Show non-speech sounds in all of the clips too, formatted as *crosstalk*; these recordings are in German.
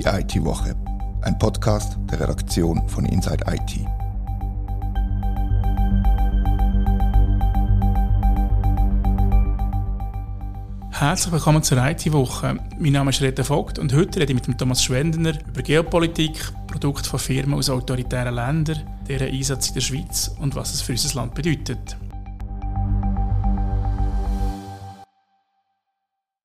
Die IT-Woche, ein Podcast der Redaktion von Inside IT. Herzlich willkommen zur IT-Woche. Mein Name ist Rita Vogt und heute rede ich mit Thomas Schwendener über Geopolitik, Produkte von Firmen aus autoritären Ländern, deren Einsatz in der Schweiz und was es für unser Land bedeutet.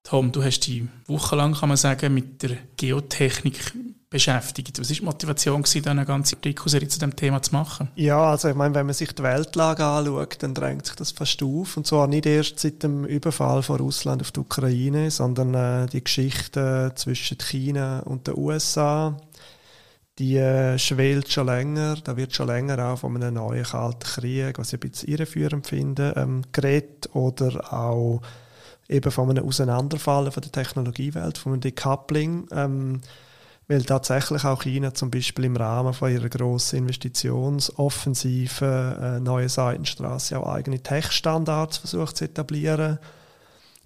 Tom, du hast dich wochenlang, kann man sagen, mit der Geotechnik beschäftigt. Was war die Motivation, gewesen, eine ganze Artikelserie zu diesem Thema zu machen? Ja, also ich meine, wenn man sich die Weltlage anschaut, dann drängt sich das fast auf. Und zwar nicht erst seit dem Überfall von Russland auf die Ukraine, sondern äh, die Geschichte zwischen China und den USA, die äh, schwelt schon länger. Da wird schon länger auch von einem neuen Kalten Krieg, was ich ein bisschen irreführend finde, ähm, geredet. Oder auch eben von einem Auseinanderfallen von der Technologiewelt, von einem Decoupling. Ähm, weil tatsächlich auch China zum Beispiel im Rahmen von ihrer grossen Investitionsoffensive äh, neue Seitenstraße auch eigene Tech-Standards versucht zu etablieren.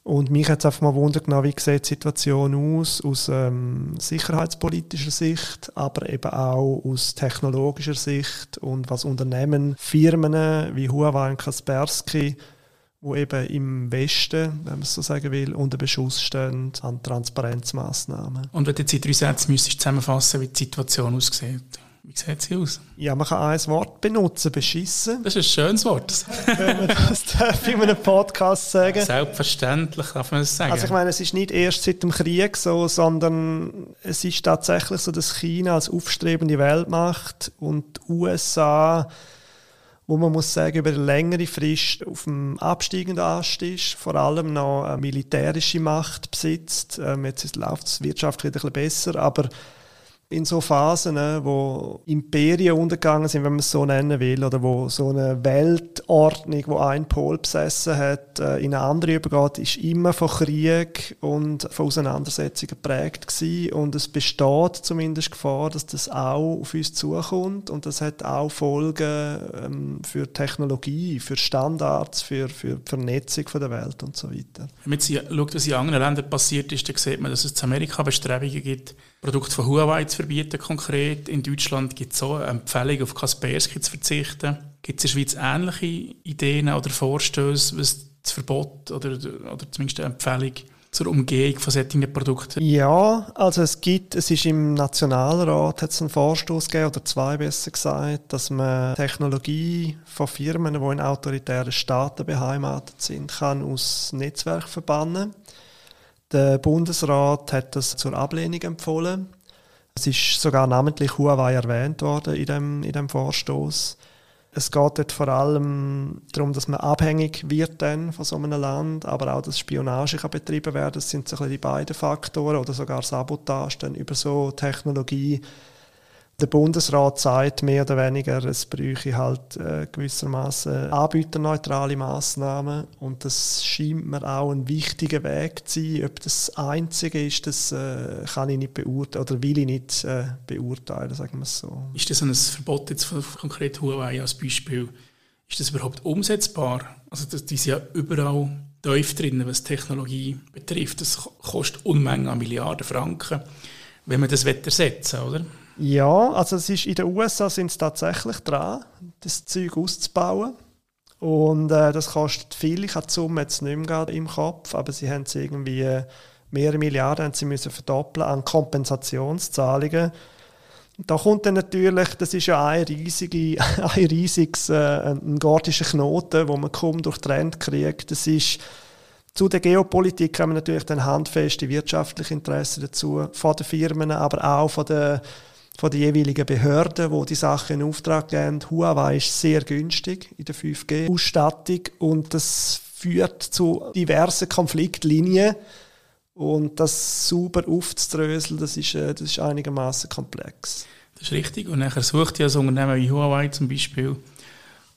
Und mich hat es einfach mal wundern genau, wie sieht die Situation aus, aus ähm, sicherheitspolitischer Sicht, aber eben auch aus technologischer Sicht und was Unternehmen, Firmen wie Huawei und Kaspersky wo eben im Westen, wenn man es so sagen will, unter Beschuss stehen an Transparenzmaßnahmen. Und wenn du jetzt in drei Sätzen müsstest zusammenfassen, wie die Situation aussieht, wie sieht sie aus? Ja, man kann ein Wort benutzen, beschissen. Das ist ein schönes Wort. *laughs* wenn man das darf in einem Podcast sagen. Selbstverständlich darf man das sagen. Also ich meine, es ist nicht erst seit dem Krieg so, sondern es ist tatsächlich so, dass China als aufstrebende Weltmacht und die USA wo man muss sagen, über eine längere Frist auf dem absteigenden Ast ist, vor allem noch eine militärische Macht besitzt. Ähm, jetzt läuft es wirtschaftlich ein bisschen besser, aber in so Phasen, ne, wo Imperien untergegangen sind, wenn man es so nennen will, oder wo so eine Weltordnung, wo ein Pol besessen hat, äh, in eine andere übergeht, ist immer von Krieg und von Auseinandersetzungen geprägt gewesen. Und es besteht zumindest Gefahr, dass das auch auf uns zukommt und das hat auch Folgen ähm, für Technologie, für Standards, für, für die Vernetzung der Welt und so weiter. Wenn man schaut, was in anderen Ländern passiert ist, dann sieht man, dass es in Amerika Bestrebungen gibt, Produkte von Huawei zu verbieten konkret. In Deutschland gibt es so eine Empfehlung, auf Kaspersky zu verzichten. Gibt es in der Schweiz ähnliche Ideen oder Vorstöße, was das Verbot oder, oder zumindest eine Empfehlung zur Umgehung von solchen Produkten? Ja, also es gibt, es ist im Nationalrat hat es einen Vorstoß gegeben, oder zwei besser gesagt, dass man Technologie von Firmen, die in autoritären Staaten beheimatet sind, kann aus Netzwerk verbannen. Der Bundesrat hat das zur Ablehnung empfohlen. Es ist sogar namentlich Huawei erwähnt worden in dem, in dem Vorstoß. Es geht dort vor allem darum, dass man abhängig wird dann von so einem Land, aber auch, dass Spionage kann betrieben werden. Das sind so die beiden Faktoren oder sogar Sabotage dann über so Technologie der Bundesrat sagt mehr oder weniger, es bräuchte halt äh, gewissermaßen anbieterneutrale Massnahmen und das scheint mir auch ein wichtiger Weg zu sein. Ob das einzige ist, das äh, kann ich nicht beurteilen oder will ich nicht äh, beurteilen, sagen wir es so. Ist das ein Verbot jetzt von konkret Huawei als Beispiel? Ist das überhaupt umsetzbar? Also das, die sind ja überall tief drin, was Technologie betrifft. Das kostet Unmengen an Milliarden Franken, wenn man das ersetzen will, oder? Ja, also es ist, in den USA sind sie tatsächlich dran, das Zeug auszubauen. Und äh, das kostet viel. Ich habe die Summe jetzt nicht mehr im Kopf, aber sie haben es irgendwie äh, mehrere Milliarden haben sie müssen verdoppeln an Kompensationszahlungen. Da kommt dann natürlich, das ist ja ein, riesige, *laughs* ein riesiges, äh, ein gordischer Knoten, wo man kaum durch Trend kriegt. Das ist zu der Geopolitik wir natürlich dann handfeste wirtschaftliche Interessen dazu, von den Firmen, aber auch von den von den jeweiligen Behörden, die die Sachen in Auftrag geben. Huawei ist sehr günstig in der 5G-Ausstattung und das führt zu diversen Konfliktlinien. Und das sauber aufzudröseln, das ist, äh, das ist einigermaßen komplex. Das ist richtig. Und nachher sucht ja so Unternehmen wie Huawei zum Beispiel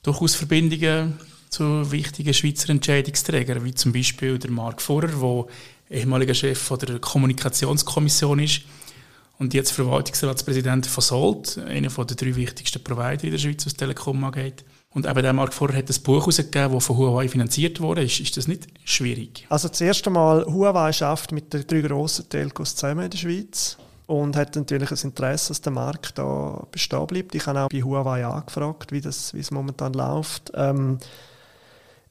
durchaus Verbindungen zu wichtigen Schweizer Entscheidungsträgern, wie zum Beispiel der Mark Vorer, der ehemaliger Chef der Kommunikationskommission ist und jetzt Verwaltungsratspräsident von Salt, einer der drei wichtigsten Provider in der Schweiz, was Telekom angeht. Und eben der Markt vorher hat ein Buch herausgegeben, das von Huawei finanziert wurde. Ist, ist das nicht schwierig? Also das erste Mal, Huawei schafft mit den drei grossen Telcos zusammen in der Schweiz. und hat natürlich ein Interesse, dass der Markt da bestehen bleibt. Ich habe auch bei Huawei angefragt, wie, das, wie es momentan läuft. Ähm,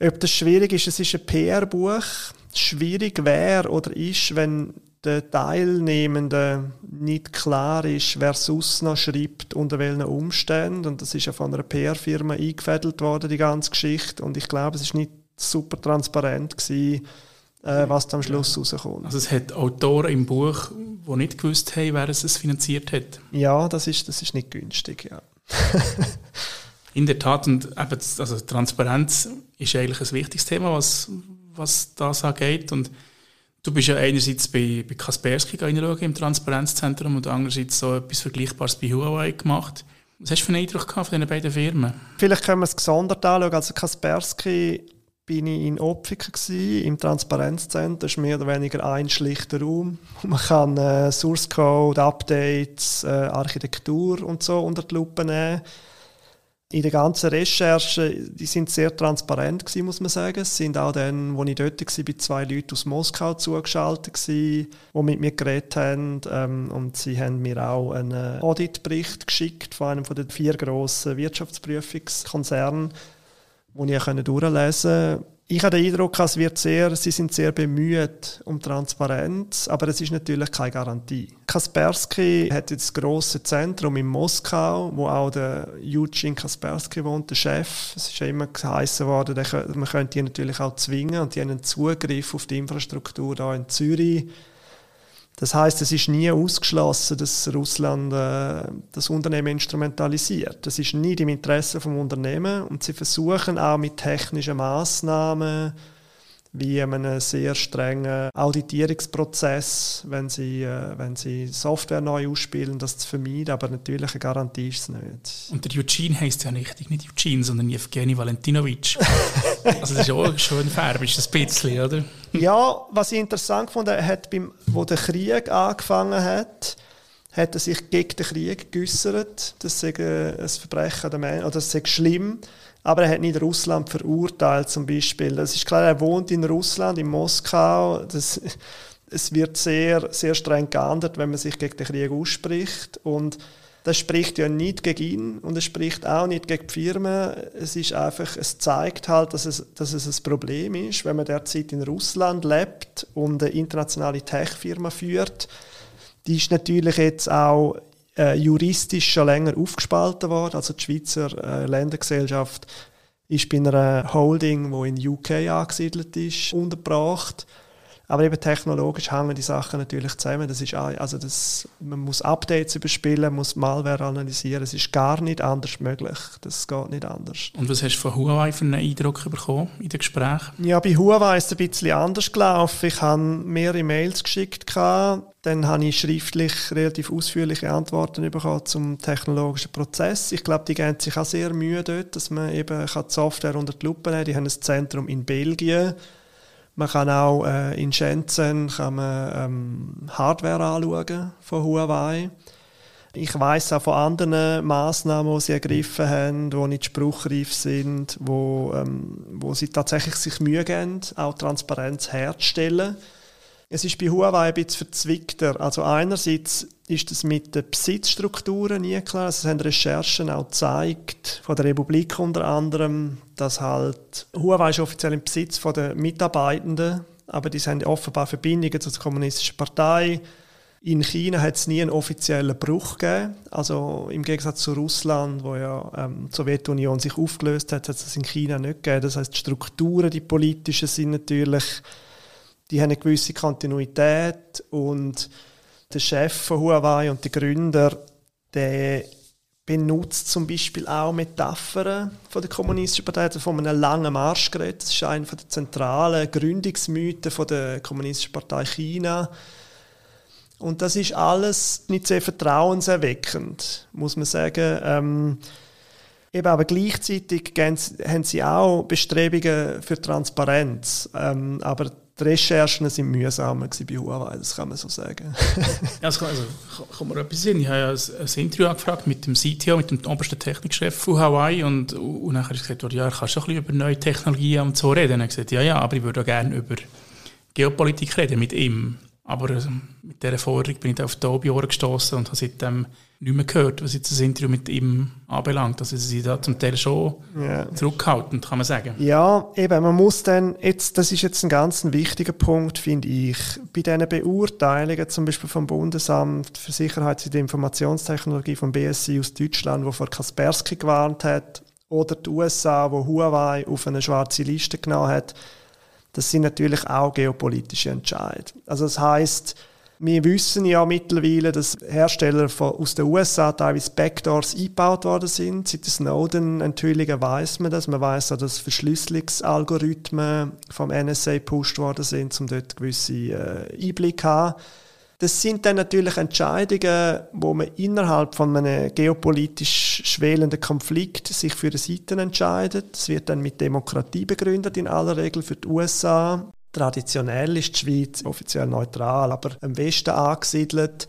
ob das schwierig ist, es ist ein PR-Buch. Schwierig wäre oder ist, wenn den Teilnehmenden nicht klar ist, wer sonst noch schreibt, unter welchen Umständen. Und das ist ja von einer PR-Firma eingefädelt worden, die ganze Geschichte. Und ich glaube, es ist nicht super transparent gewesen, äh, was am Schluss rauskommt. Also es hat Autoren im Buch, die nicht gewusst haben, wer es finanziert hat. Ja, das ist, das ist nicht günstig, ja. *laughs* In der Tat, und eben, also Transparenz ist eigentlich ein wichtiges Thema, was, was das angeht. Und du bist ja einerseits bei, bei Kaspersky im Transparenzzentrum und andererseits so etwas Vergleichbares bei Huawei gemacht. Was hast du für einen Eindruck gehabt von diesen beiden Firmen? Vielleicht können wir es gesondert anschauen. Also Kaspersky bin ich in Opfiken im Transparenzzentrum. Das ist mehr oder weniger ein schlichter Raum. Man kann äh, Source Code, Updates, äh, Architektur und so unter die Lupe nehmen in der ganzen Recherche, die sind sehr transparent gewesen, muss man sagen. Es sind auch dann, wo ich dort war, bei zwei Leuten aus Moskau zugeschaltet gewesen, die mit mir geredet haben. Ähm, und sie haben mir auch einen Auditbericht geschickt von einem von den vier grossen Wirtschaftsprüfungskonzernen, den ich durchlesen konnte ich habe den Eindruck, es wird sehr, sie sind sehr bemüht um Transparenz, aber es ist natürlich keine Garantie. Kaspersky hat jetzt das grosse Zentrum in Moskau, wo auch der Eugene Kaspersky wohnt, der Chef. Es ist ja immer geheißen worden, man könnte ihn natürlich auch zwingen und die haben einen Zugriff auf die Infrastruktur da in Zürich das heißt, es ist nie ausgeschlossen, dass Russland äh, das Unternehmen instrumentalisiert. Das ist nicht im Interesse vom Unternehmen und sie versuchen auch mit technischen Maßnahmen wie einem sehr strengen Auditierungsprozess, wenn sie, äh, wenn sie Software neu ausspielen, das zu vermeiden, aber natürlich eine Garantie ist es nicht. Und der Eugene heisst ja richtig, nicht Eugene, sondern Evgeny Valentinovic. *laughs* also das ist auch schon färbisch, ein bisschen, oder? ja, was ich interessant fand, hat beim, wo der Krieg angefangen hat, hat er sich gegen den Krieg geäußert. Das sei ein Verbrechen der Menschen, oder das sei schlimm. Aber er hat nicht Russland verurteilt, zum Beispiel. Das ist klar, er wohnt in Russland, in Moskau. Das, es wird sehr, sehr streng geahndet, wenn man sich gegen den Krieg ausspricht. Und das spricht ja nicht gegen ihn und es spricht auch nicht gegen die Firmen. Es ist einfach, es zeigt halt, dass es, dass es ein Problem ist, wenn man derzeit in Russland lebt und eine internationale Tech-Firma führt. Die ist natürlich jetzt auch äh, juristisch schon länger aufgespalten worden. Also die Schweizer äh, Ländergesellschaft ist bei einer Holding, die in UK angesiedelt ist, untergebracht. Aber eben technologisch hängen die Sachen natürlich zusammen. Das ist, also das, man muss Updates überspielen, man muss Malware analysieren. Es ist gar nicht anders möglich. Das geht nicht anders. Und was hast du von Huawei für einen Eindruck bekommen in den Gesprächen? Ja, bei Huawei ist es ein bisschen anders gelaufen. Ich habe mehrere Mails geschickt. Dann habe ich schriftlich relativ ausführliche Antworten bekommen zum technologischen Prozess. Ich glaube, die geben sich auch sehr Mühe dort, dass man eben die Software unter die Lupe nehmen kann. Die haben ein Zentrum in Belgien man kann auch äh, in Shenzhen kann man, ähm, Hardware anschauen von Huawei. Ich weiß auch von anderen Maßnahmen, die sie ergriffen haben, die nicht spruchreif sind, wo, ähm, wo sie tatsächlich sich Mühe geben, auch Transparenz herzustellen. Es ist bei Huawei ein bisschen verzwickter. Also einerseits ist es mit den Besitzstrukturen nie klar. Es haben Recherchen auch gezeigt, von der Republik unter anderem, dass halt Huawei ist offiziell im Besitz von den Mitarbeitenden, aber die haben offenbar Verbindungen zur kommunistischen Partei. In China hat es nie einen offiziellen Bruch gegeben. Also im Gegensatz zu Russland, wo ja ähm, die Sowjetunion sich aufgelöst hat, hat es in China nicht gegeben. Das heißt, die Strukturen, die politischen, sind natürlich die haben eine gewisse Kontinuität und der Chef von Huawei und die Gründer, der benutzt zum Beispiel auch Metaphern von der kommunistischen Partei, also von einem langen Marsch geredet. Das ist einer der zentralen Gründungsmythen von der kommunistischen Partei China. Und das ist alles nicht sehr vertrauenserweckend, muss man sagen. Ähm, eben aber gleichzeitig haben sie auch Bestrebungen für Transparenz. Ähm, aber die Recherchen sind mühsamer bei Huawei, das kann man so sagen. *laughs* ja, also, also kommt mir etwas hin. Ich habe ja ein, ein Interview angefragt mit dem CTO, mit dem obersten Technikchef von Huawei und, und dann habe ich gesagt, ja, kannst du ein bisschen über neue Technologien und so reden? Und er hat gesagt, ja, ja, aber ich würde auch gerne über Geopolitik reden mit ihm. Aber äh, mit dieser Forderung bin ich auf Tobi Ohren gestoßen und habe seitdem nicht mehr gehört, was jetzt das Interview mit ihm anbelangt. Also sie sind da zum Teil schon ja. zurückhaltend, kann man sagen. Ja, eben, man muss dann, jetzt, das ist jetzt ein ganz wichtiger Punkt, finde ich, bei diesen Beurteilungen, zum Beispiel vom Bundesamt für Sicherheit und Informationstechnologie, vom BSI aus Deutschland, wo vor Kaspersky gewarnt hat, oder die USA, wo Huawei auf eine schwarze Liste genommen hat, das sind natürlich auch geopolitische Entscheidungen. Also das heißt, wir wissen ja mittlerweile, dass Hersteller von, aus den USA teilweise Backdoors eingebaut worden sind. Seit den Snowden-Enthüllungen weiß man das. Man weiß auch, dass Verschlüsselungsalgorithmen vom NSA gepusht worden sind, um dort gewisse äh, Einblicke zu haben. Das sind dann natürlich Entscheidungen, wo man innerhalb von einem geopolitisch schwelenden Konflikt sich für eine Seite entscheidet. Es wird dann mit Demokratie begründet, in aller Regel für die USA. Traditionell ist die Schweiz offiziell neutral, aber im Westen angesiedelt.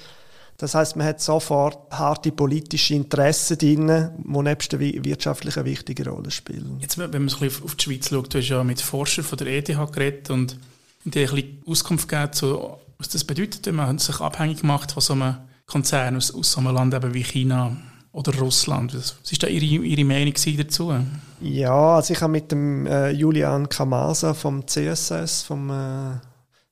Das heißt, man hat sofort harte politische Interessen drin, die nebst der wirtschaftlichen wichtige Rolle spielen. Jetzt, wenn man so auf die Schweiz schaut, du hast ja mit Forschern von der ETH geredet und die ein bisschen Auskunft gegeben, zu, was das bedeutet, man sich abhängig macht von so einem Konzern aus, aus so einem Land eben wie China oder Russland. Was ist da Ihre, Ihre Meinung dazu? Ja, also ich habe mit dem äh, Julian Kamasa vom CSS, vom äh,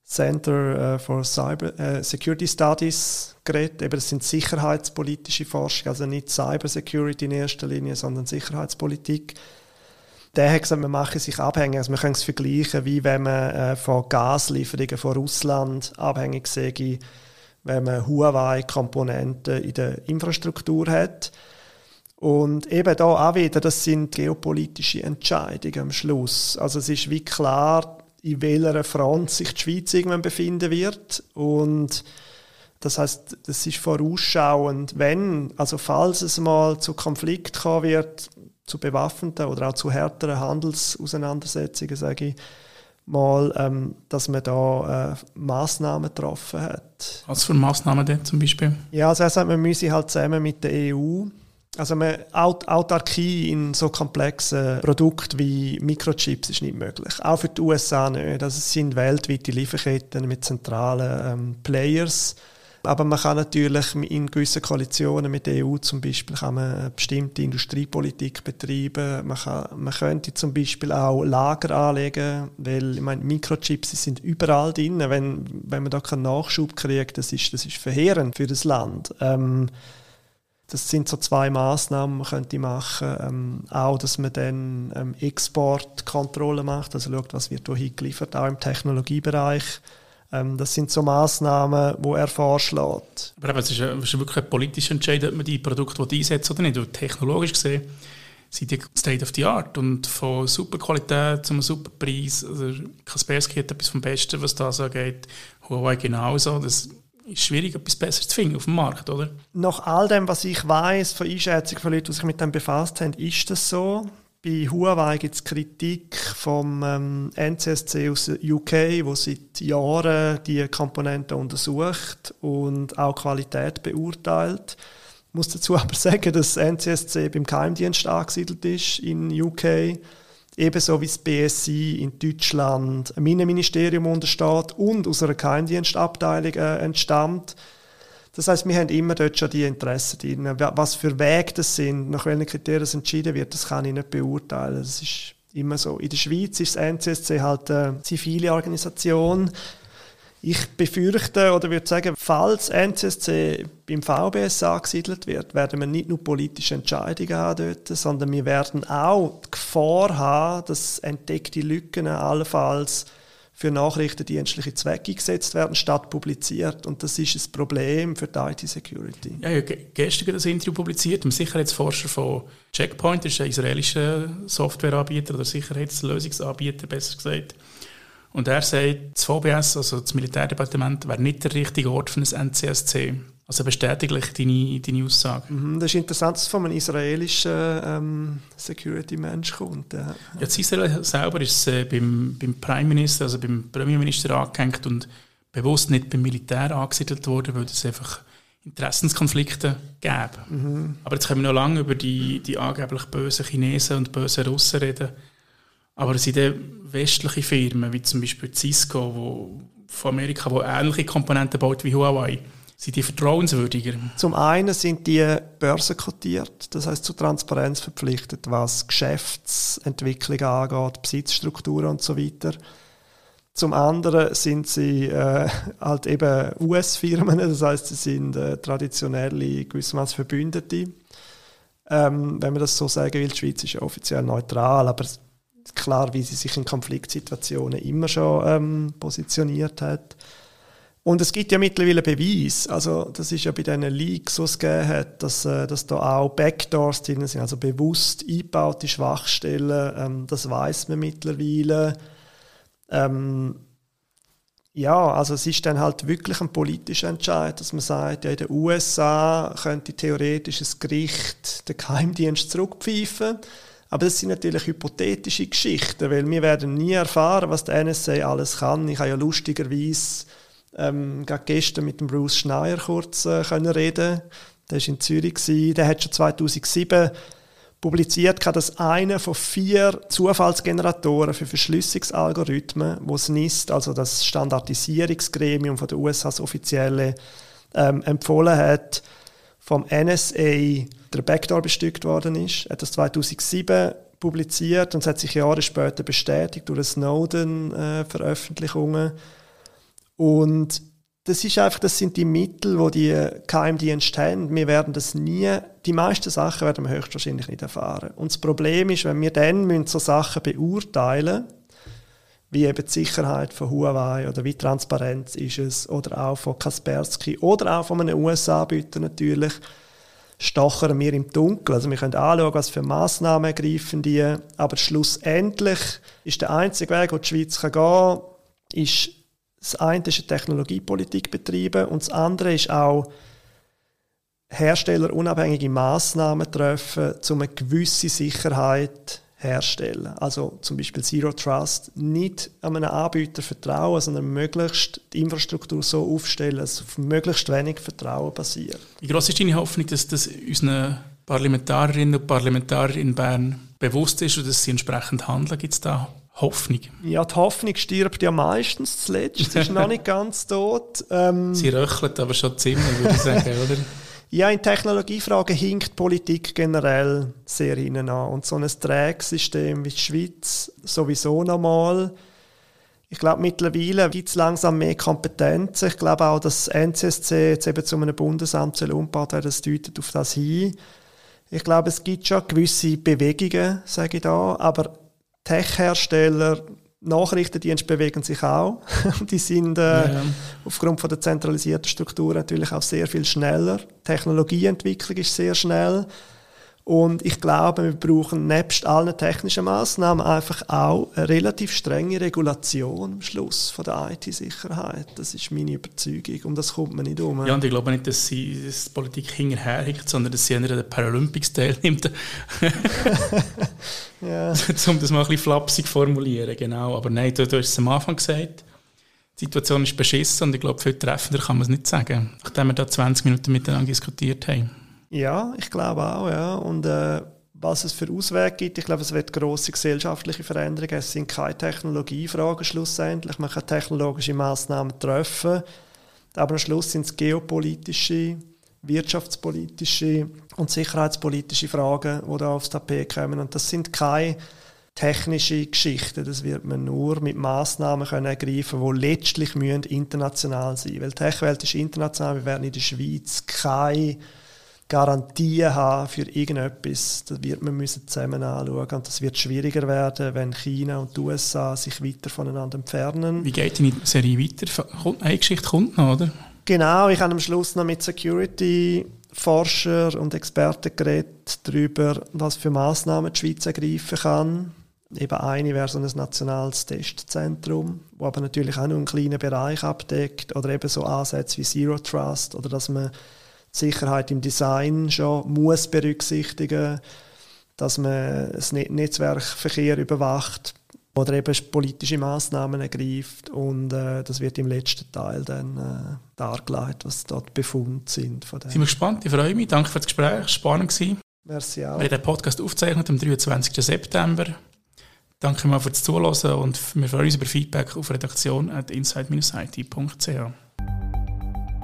Center äh, for Cyber äh, Security Studies geredet. Eben, das sind sicherheitspolitische Forschung, also nicht Cyber Security in erster Linie, sondern Sicherheitspolitik. Der hat gesagt, wir machen sich abhängig. Also wir können es vergleichen, wie wenn man äh, von Gaslieferungen von Russland abhängig sei wenn man Huawei-Komponenten in der Infrastruktur hat. Und eben da auch wieder, das sind geopolitische Entscheidungen am Schluss. Also es ist wie klar, in welcher Front sich die Schweiz irgendwann befinden wird. Und das heißt, das ist vorausschauend, wenn, also falls es mal zu Konflikt kommen wird, zu bewaffneten oder auch zu härteren Handelsauseinandersetzungen, sage ich, mal, ähm, dass man da äh, Massnahmen getroffen hat. Was für Massnahmen denn zum Beispiel? Ja, also er sagt, man müsse halt zusammen mit der EU also Aut Autarkie in so komplexen Produkten wie Mikrochips ist nicht möglich. Auch für die USA nicht. Also es sind weltweite Lieferketten mit zentralen ähm, Players. Aber man kann natürlich in gewissen Koalitionen mit der EU zum Beispiel kann man bestimmte Industriepolitik betreiben. Man, kann, man könnte zum Beispiel auch Lager anlegen, weil ich meine, Mikrochips sind überall drin. Wenn, wenn man da keinen Nachschub kriegt, das ist, das ist verheerend für das Land. Ähm, das sind so zwei Maßnahmen, man könnte machen. Ähm, auch, dass man dann ähm, Exportkontrolle macht, also schaut, was wird hier geliefert, auch im Technologiebereich. Ähm, das sind so Maßnahmen, wo er vorschlägt. Aber es ist, ist wirklich ein politischer Entscheid, ob man die Produkte einsetzt oder nicht. Und technologisch gesehen sind die State of the Art und von super Qualität zum super Preis. Also Kaspersky hat etwas vom Besten, was da so geht. Huawei genauso. Das ist schwierig, etwas Besseres zu finden auf dem Markt, oder? Nach all dem, was ich weiß von Einschätzungen von Leuten, die sich mit dem befasst haben, ist das so. Bei Huawei gibt es Kritik vom ähm, NCSC aus UK, wo seit Jahren die Komponenten untersucht und auch Qualität beurteilt. Ich muss dazu *laughs* aber sagen, dass NCSC beim Geheimdienst angesiedelt ist in UK, ebenso wie das BSI in Deutschland einem Innenministerium untersteht und aus einer Geheimdienstabteilung äh, entstammt. Das heißt, wir haben immer dort schon die Interessen drin. Was für Wege das sind, nach welchen Kriterien es entschieden wird, das kann ich nicht beurteilen. Das ist immer so. In der Schweiz ist das NCSC halt eine zivile Organisation. Ich befürchte oder würde sagen, falls NCSC beim VBS angesiedelt wird, werden wir nicht nur politische Entscheidungen haben dort, sondern wir werden auch die Gefahr haben, dass entdeckte Lücken allenfalls für nachrichtendienstliche Zwecke gesetzt werden, statt publiziert. Und das ist ein Problem für die IT-Security. Ja, ja, gestern das Interview publiziert, ein Sicherheitsforscher von Checkpoint, das ist ein israelischer Softwareanbieter oder Sicherheitslösungsanbieter, besser gesagt. Und er sagt, das VBS, also das Militärdepartement, wäre nicht der richtige Ort für ein NCSC. Also bestätigt deine, deine Aussage. Mhm, das ist interessant, dass es von einem israelischen ähm, Security-Mensch kommt. Ja. Ja, Israel selber ist äh, beim, beim Prime Minister, also beim Premierminister angehängt und bewusst nicht beim Militär angesiedelt worden, weil es einfach Interessenskonflikte gäbe. Mhm. Aber jetzt können wir noch lange über die, die angeblich bösen Chinesen und bösen Russen reden. Aber es sind westliche Firmen, wie zum Beispiel Cisco, wo von Amerika, die ähnliche Komponenten baut wie Huawei, sind die vertrauenswürdiger? Zum einen sind die börsenkotiert, das heißt zu Transparenz verpflichtet, was Geschäftsentwicklung angeht, Besitzstrukturen und so weiter. Zum anderen sind sie äh, halt eben US-Firmen, das heißt, sie sind äh, traditionelle gewissermaßen Verbündete. Ähm, wenn man das so sagen will, die Schweiz ist ja offiziell neutral, aber klar, wie sie sich in Konfliktsituationen immer schon ähm, positioniert hat. Und es gibt ja mittlerweile Beweis, also das ist ja bei diesen Leaks, die es gegeben hat, dass, äh, dass da auch Backdoors drin sind, also bewusst eingebaute Schwachstellen, ähm, das weiß man mittlerweile. Ähm, ja, also es ist dann halt wirklich ein politischer Entscheid, dass man sagt, ja, in den USA könnte theoretisch ein Gericht den Geheimdienst zurückpfeifen. Aber das sind natürlich hypothetische Geschichten, weil wir werden nie erfahren, was der NSA alles kann. Ich habe ja lustigerweise ähm, gestern mit dem Bruce Schneier kurz äh, können reden. Der war in Zürich, gewesen. der hat schon 2007 publiziert, dass einer von vier Zufallsgeneratoren für Verschlüsselungsalgorithmen, wo es NIST, also das Standardisierungsgremium von der USA, das offizielle, ähm, empfohlen hat, vom NSA der Backdoor bestückt worden ist. Er hat das 2007 publiziert und es hat sich Jahre später bestätigt durch Snowden-Veröffentlichungen. Äh, und das ist einfach, das sind die Mittel, wo die Geheimdienste haben. Wir werden das nie, die meisten Sachen werden wir höchstwahrscheinlich nicht erfahren. Und das Problem ist, wenn wir dann so Sachen beurteilen, wie eben die Sicherheit von Huawei oder wie transparent ist es oder auch von Kaspersky oder auch von einem US-Anbieter natürlich, stochern wir im Dunkeln. Also wir können anschauen, was für Massnahmen ergreifen die, aber schlussendlich ist der einzige Weg, wo die Schweiz kann gehen kann, ist das eine ist eine Technologiepolitik betreiben und das andere ist auch herstellerunabhängige Maßnahmen treffen, um eine gewisse Sicherheit herstellen. Also zum Beispiel Zero Trust, nicht an einen Anbieter vertrauen, sondern möglichst die Infrastruktur so aufstellen, dass auf möglichst wenig Vertrauen basiert. Wie groß ist deine Hoffnung, dass das unseren Parlamentarierinnen und Parlamentariern in Bern bewusst ist und dass sie entsprechend handeln? Gibt es da Hoffnung? Ja, die Hoffnung stirbt ja meistens zuletzt. Sie ist noch nicht *laughs* ganz tot. Ähm, Sie röchelt aber schon ziemlich, würde ich sagen, oder? Ja, in Technologiefragen hinkt Politik generell sehr hinein an. Und so ein Trägsystem wie die Schweiz sowieso nochmal. Ich glaube, mittlerweile gibt es langsam mehr Kompetenzen. Ich glaube auch, dass das NCSC jetzt eben zu einem Bundesamt soll umgebaut werden, das deutet auf das hin. Ich glaube, es gibt schon gewisse Bewegungen, sage ich da, aber Tech-Hersteller, Nachrichtendienste bewegen sich auch. *laughs* die sind äh, ja. aufgrund von der zentralisierten Struktur natürlich auch sehr viel schneller. Technologieentwicklung ist sehr schnell. Und ich glaube, wir brauchen nebst allen technischen Maßnahmen einfach auch eine relativ strenge Regulation am Schluss von der IT-Sicherheit. Das ist meine Überzeugung und das kommt man nicht um. Ja, und ich glaube nicht, dass sie dass die Politik hinterherhängt, sondern dass sie an den Paralympics teilnimmt. *laughs* ja. *laughs* um das mal ein bisschen flapsig formulieren, genau. Aber nein, du, du hast es am Anfang gesagt. Die Situation ist beschissen und ich glaube, viel treffender kann man es nicht sagen, nachdem wir da 20 Minuten miteinander diskutiert haben. Ja, ich glaube auch, ja. Und äh, was es für Auswege gibt, ich glaube, es wird große gesellschaftliche Veränderungen. Es sind keine Technologiefragen schlussendlich. Man kann technologische Maßnahmen treffen, aber am Schluss sind es geopolitische, wirtschaftspolitische und sicherheitspolitische Fragen, die da aufs Tapet kommen. Und das sind keine technische Geschichten. Das wird man nur mit Maßnahmen können ergreifen, die letztlich international sein. müssen. Weil die Techwelt ist international. Wir werden in der Schweiz keine Garantien haben für irgendetwas. Das wird man müssen zusammen anschauen und das wird schwieriger werden, wenn China und die USA sich weiter voneinander entfernen. Wie geht die Serie weiter? Eine Geschichte kommt noch, oder? Genau, ich habe am Schluss noch mit Security Forscher und Experten geredet darüber, was für Maßnahmen die Schweiz ergreifen kann. Eben eine wäre so ein nationales Testzentrum, wo aber natürlich auch nur einen kleinen Bereich abdeckt oder eben so Ansätze wie Zero Trust oder dass man Sicherheit im Design schon muss berücksichtigen, dass man das Netzwerkverkehr überwacht oder eben politische Maßnahmen ergreift und äh, das wird im letzten Teil dann äh, dargelegt, was dort Befunde sind. Von Sind wir gespannt, ich freue mich. Danke für das Gespräch, spannend gewesen. Merci auch. Wir haben den Podcast aufgezeichnet am 23. September. Danke mal fürs Zuhören und wir freuen uns über Feedback auf redaktion.inside-it.ch.